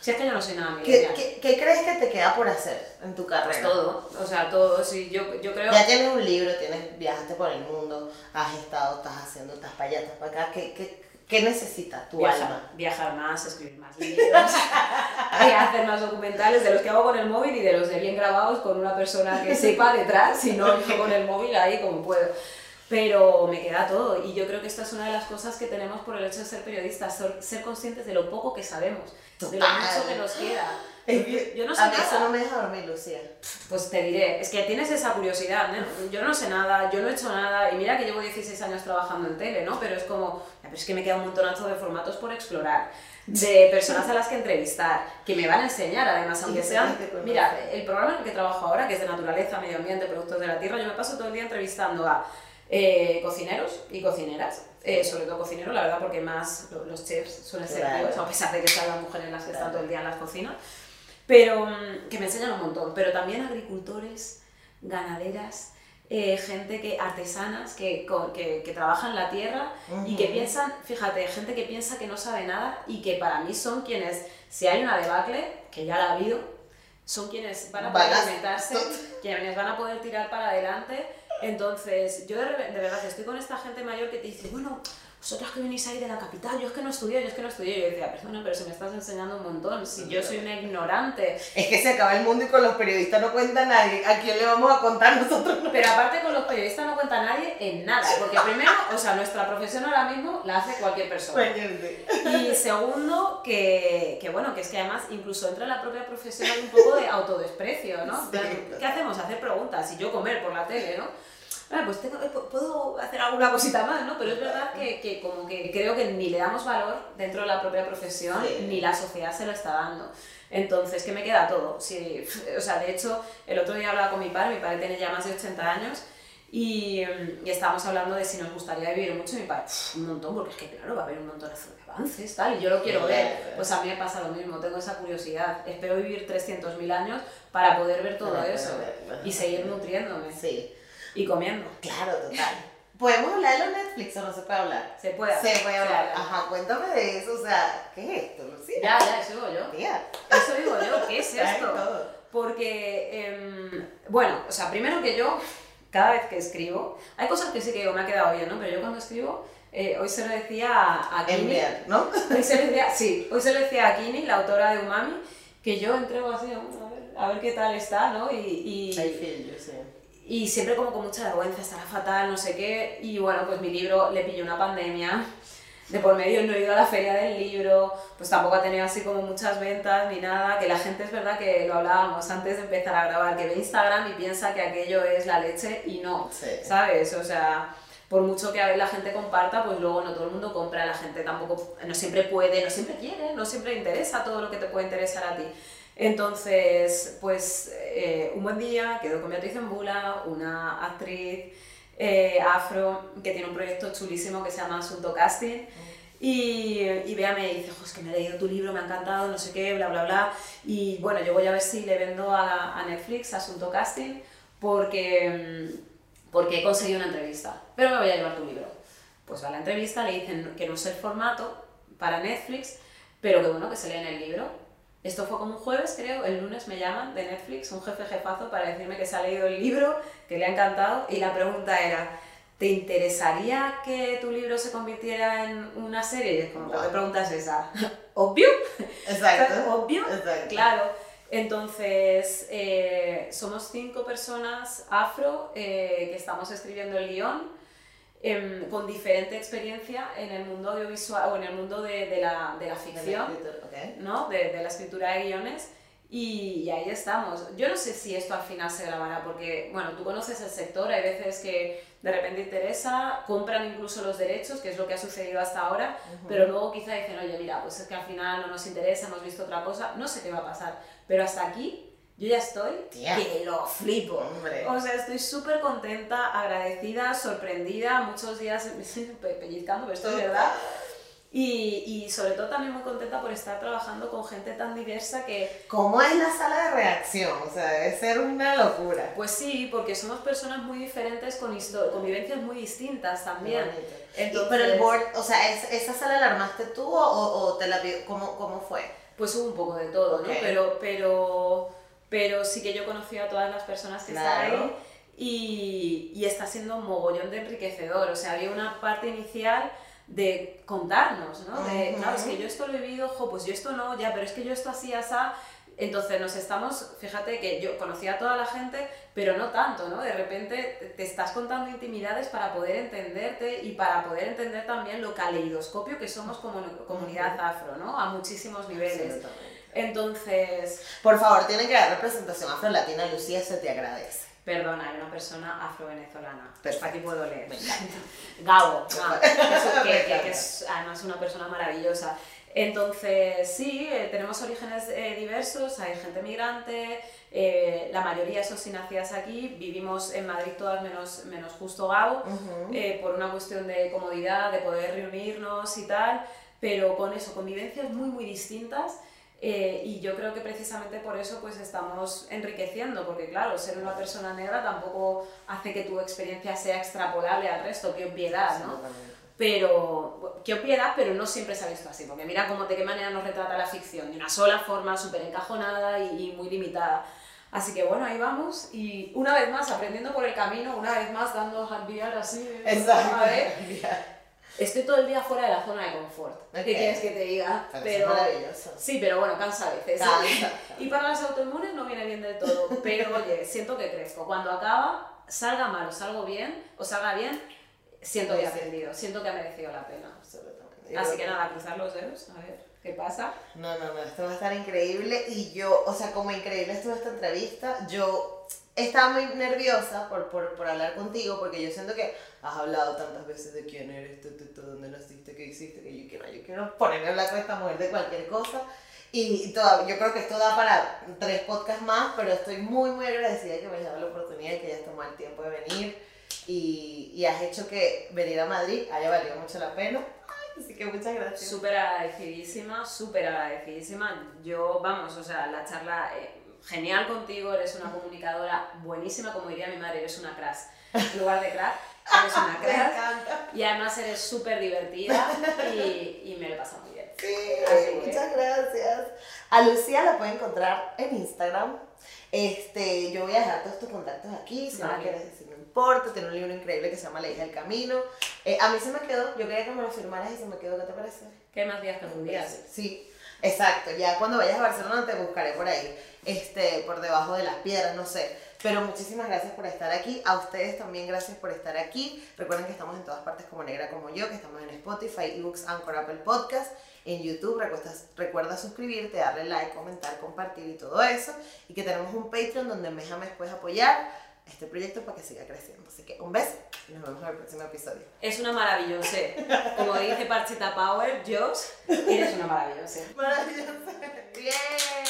Si es que yo no soy nada ¿Qué, millennial. qué, qué crees que te queda por hacer en tu carrera? Pues todo, o sea, todo, sí, yo, yo creo... Ya tienes un libro, tienes, viajaste por el mundo, has estado, estás haciendo, estás para allá, estás para acá. ¿Qué, qué, qué necesita tu viajar, alma? viajar más, escribir más libros, hacer más documentales de los que hago con el móvil y de los de bien grabados con una persona que sepa detrás, si no yo con el móvil ahí como puedo. Pero me queda todo y yo creo que esta es una de las cosas que tenemos por el hecho de ser periodistas, ser, conscientes de lo poco que sabemos, de lo mucho que nos queda. Es que Yo no sé a mí eso nada. no me deja dormir, Lucía. Pues te diré, es que tienes esa curiosidad, ¿no? Yo no sé nada, yo no he hecho nada, y mira que llevo 16 años trabajando en tele, ¿no? Pero es como, pero es que me queda un montonazo de formatos por explorar, de personas a las que entrevistar, que me van a enseñar además, aunque sean... Mira, el programa en el que trabajo ahora, que es de naturaleza, medio ambiente, productos de la tierra, yo me paso todo el día entrevistando a eh, cocineros y cocineras, eh, sobre todo cocineros, la verdad, porque más lo- los chefs suelen ser Claro. tíos, a pesar de que están las mujeres las que están todo el día en las cocinas pero mm, que me enseñan un montón, pero también agricultores, ganaderas, eh, gente que, artesanas que, que, que trabajan la tierra y que piensan, fíjate, gente que piensa que no sabe nada y que para mí son quienes, si hay una debacle, que ya la ha habido, son quienes van a poder alimentarse, quienes van a poder tirar para adelante. Entonces, yo de, de verdad estoy con esta gente mayor que te dice, bueno, vosotras que venís ahí de la capital, yo es que no estudié, yo es que no estudié. Y yo decía, perdona, pero si me estás enseñando un montón, si yo soy una ignorante. Es que se acaba el mundo y con los periodistas no cuenta nadie. ¿A quién le vamos a contar nosotros? Pero aparte con los periodistas no cuenta nadie en nada, porque primero, o sea, nuestra profesión ahora mismo la hace cualquier persona. Y segundo, que, que bueno, que es que además incluso entra en la propia profesión hay un poco de autodesprecio, ¿no? ¿Qué hacemos? Hacer preguntas y yo comer por la tele, ¿no? Bueno, pues tengo, eh, puedo hacer alguna cosita más, ¿no? Pero es verdad que, que, como que creo que ni le damos valor dentro de la propia profesión, ni la sociedad se lo está dando. Entonces, ¿qué me queda todo? Si, o sea, de hecho, el otro día hablaba con mi padre, mi padre tiene ya más de 80 años, y, y estábamos hablando de si nos gustaría vivir mucho, y mi padre, un montón, porque es que claro, va a haber un montón de avances, tal, y yo lo quiero ver. Pues a mí me pasa lo mismo, tengo esa curiosidad. Espero vivir 300.000 años para poder ver todo eso y seguir nutriéndome. Sí y comiendo. Claro, total. ¿Podemos hablar de los Netflix o no se puede hablar? Se puede Se puede hablar. Ajá, cuéntame de eso, o sea, ¿qué es esto, Lucía? Ya, ya, eso digo yo. Tía. Eso digo yo, ¿qué es esto? Porque, em, bueno, o sea, primero que yo, cada vez que escribo, hay cosas que sí que digo, me ha quedado bien, ¿no? Pero yo cuando escribo, eh, hoy se lo decía a, a Kini. ¿no? Hoy se lo decía, sí, hoy se lo decía a Kini, la autora de Umami, que yo entrego así, a ver, a ver qué tal está, ¿no? Y, y, I feel you, sí y siempre como con mucha vergüenza, estará fatal, no sé qué, y bueno, pues mi libro le pilló una pandemia, de por medio no he ido a la feria del libro, pues tampoco ha tenido así como muchas ventas ni nada, que la gente es verdad que lo hablábamos antes de empezar a grabar, que ve Instagram y piensa que aquello es la leche y no, ¿sabes? O sea, por mucho que a ver la gente comparta, pues luego no todo el mundo compra, la gente tampoco, no siempre puede, no siempre quiere, no siempre interesa todo lo que te puede interesar a ti. Entonces, pues eh, un buen día quedó con Beatriz Bula, una actriz eh, afro que tiene un proyecto chulísimo que se llama Asunto Casting. Y, y Bea me dice, es que me he leído tu libro, me ha encantado, no sé qué, bla, bla, bla. Y bueno, yo voy a ver si le vendo a, a Netflix Asunto Casting porque, porque he conseguido una entrevista, pero me voy a llevar tu libro. Pues va a la entrevista, le dicen que no es el formato para Netflix, pero que bueno, que se lee en el libro. Esto fue como un jueves, creo, el lunes me llaman de Netflix, un jefe jefazo, para decirme que se ha leído el libro, que le ha encantado, y la pregunta era, ¿te interesaría que tu libro se convirtiera en una serie? Y es como, ¿qué pregunta es esa? ¿Obvio? Exacto. ¿Obvio? Claro. Entonces, eh, somos cinco personas afro eh, que estamos escribiendo el guion Em, con diferente experiencia en el mundo audiovisual o en el mundo de, de, la, de la, ficción, ¿no? de, de, la escritura de guiones. Y, ahí estamos. Yo no sé si esto al final se grabará, porque, bueno, tú conoces el sector, hay veces que de repente interesa, compran incluso los derechos, que es lo que ha sucedido hasta ahora, pero luego quizá dicen, oye, mira, pues es que al final no nos interesa, hemos visto otra cosa, no sé qué va a pasar. Pero hasta aquí yo ya estoy que lo flipo. Hombre. O sea, estoy súper contenta, agradecida, sorprendida, muchos días pellizcando, pero esto es verdad. Y, y, sobre todo también muy contenta por estar trabajando con gente tan diversa que... ¿Cómo es la sala de reacción? O sea, debe ser una locura. Pues sí, porque somos personas muy diferentes con, con vivencias muy distintas también. Entonces, pero el board, o sea, ¿esa sala la armaste tú o, o te la ¿Cómo, ¿Cómo fue? Pues hubo un poco de todo, ¿no? Pero, pero pero sí que yo conocí a todas las personas que están ahí y, y, está siendo un mogollón de enriquecedor. O sea, había una parte inicial de contarnos, ¿no? De, claro, es que yo esto lo he vivido, ojo, pues yo esto no, ya, pero es que yo esto así, así. Entonces nos estamos, fíjate que yo conocía a toda la gente, pero no tanto, ¿no? De repente te estás contando intimidades para poder entenderte y para poder entender también lo caleidoscopio que somos como comunidad afro, ¿no? A muchísimos niveles. Entonces... Por favor, tiene que haber representación afro-latina, Lucía, se te agradece. Perdona, hay una persona afro-venezolana. Aquí puedo leer. Me Gabo, que, que, es además una persona maravillosa. Entonces, sí, eh, tenemos orígenes eh, diversos, hay gente migrante, eh, la mayoría son sin nacidas aquí, vivimos en Madrid todas menos, menos justo Gabo, por una cuestión de comodidad, de poder reunirnos y tal, pero con eso, convivencias muy, muy distintas eh, y yo creo que precisamente por eso pues estamos enriqueciendo, porque claro, ser una persona negra tampoco hace que tu experiencia sea extrapolable al resto, qué obviedad, ¿no? Pero, qué obviedad, pero no siempre se ha visto así, porque mira cómo de qué manera nos retrata la ficción, de una sola forma, súper encajonada y, muy limitada. Así que bueno, ahí vamos y una vez más aprendiendo por el camino, una vez más dando al así. Exacto. Estoy todo el día fuera de la zona de confort. Ok. ¿Qué quieres que te diga? Pero Pero, es maravilloso. sí, pero bueno, cansa a veces. Cansa. Y para las autoinmunes no viene bien del todo. Pero oye, siento que crezco. Cuando acaba, salga mal o salgo bien, o salga bien, siento que he aprendido. Siento que ha merecido la pena. Absolutamente. Así que nada, cruzar los dedos, a ver qué pasa. No, no, no, esto va a estar increíble y yo, o sea, como increíble estuvo esta entrevista, yo estaba muy nerviosa por, por, por hablar contigo porque yo siento que has hablado tantas veces de quién eres, tú, tú, tú, dónde naciste, qué hiciste, que yo quiero, yo quiero ponerme a hablar con esta mujer de cualquier cosa y toda, yo creo que esto da para tres podcasts más, pero estoy muy, muy agradecida de que me hayas dado la oportunidad que hayas tomado el tiempo de venir y, y has hecho que venir a Madrid haya valido mucho la pena. Así que muchas gracias. Súper agradecidísima, súper agradecidísima. Yo, vamos, o sea, la charla eh, genial contigo, eres una comunicadora buenísima, como diría mi madre, eres una crash. En lugar de crack, eres una crash. Y además eres súper divertida y, y me lo he pasado muy bien. Sí, Así que- muchas gracias. A Lucía la pueden encontrar en Instagram. Este, yo voy a dejar todos tus contactos aquí, si no Vale. quieres decir, no importa. Tiene un libro increíble que se llama La hija del camino. Eh, a mí se me quedó, yo quería que me lo firmaras y se me quedó, ¿qué te parece? ¿Qué más días que un día? Sí, exacto. Ya cuando vayas a Barcelona te buscaré por ahí, este, por debajo de las piedras, no sé. Pero muchísimas gracias por estar aquí. A ustedes también gracias por estar aquí. Recuerden que estamos en todas partes como Negra como yo, que estamos en Spotify, eBooks, Anchor, Apple Podcast, en YouTube. Recuerda, recuerda suscribirte, darle like, comentar, compartir y todo eso. Y que tenemos un Patreon donde Meja me puedes apoyar este proyecto para que siga creciendo. Así que un beso nos vemos en el próximo episodio. Es una maravillosa. Como dice Parchita Power, Josh, eres una maravillosa. Maravilloso. Bien.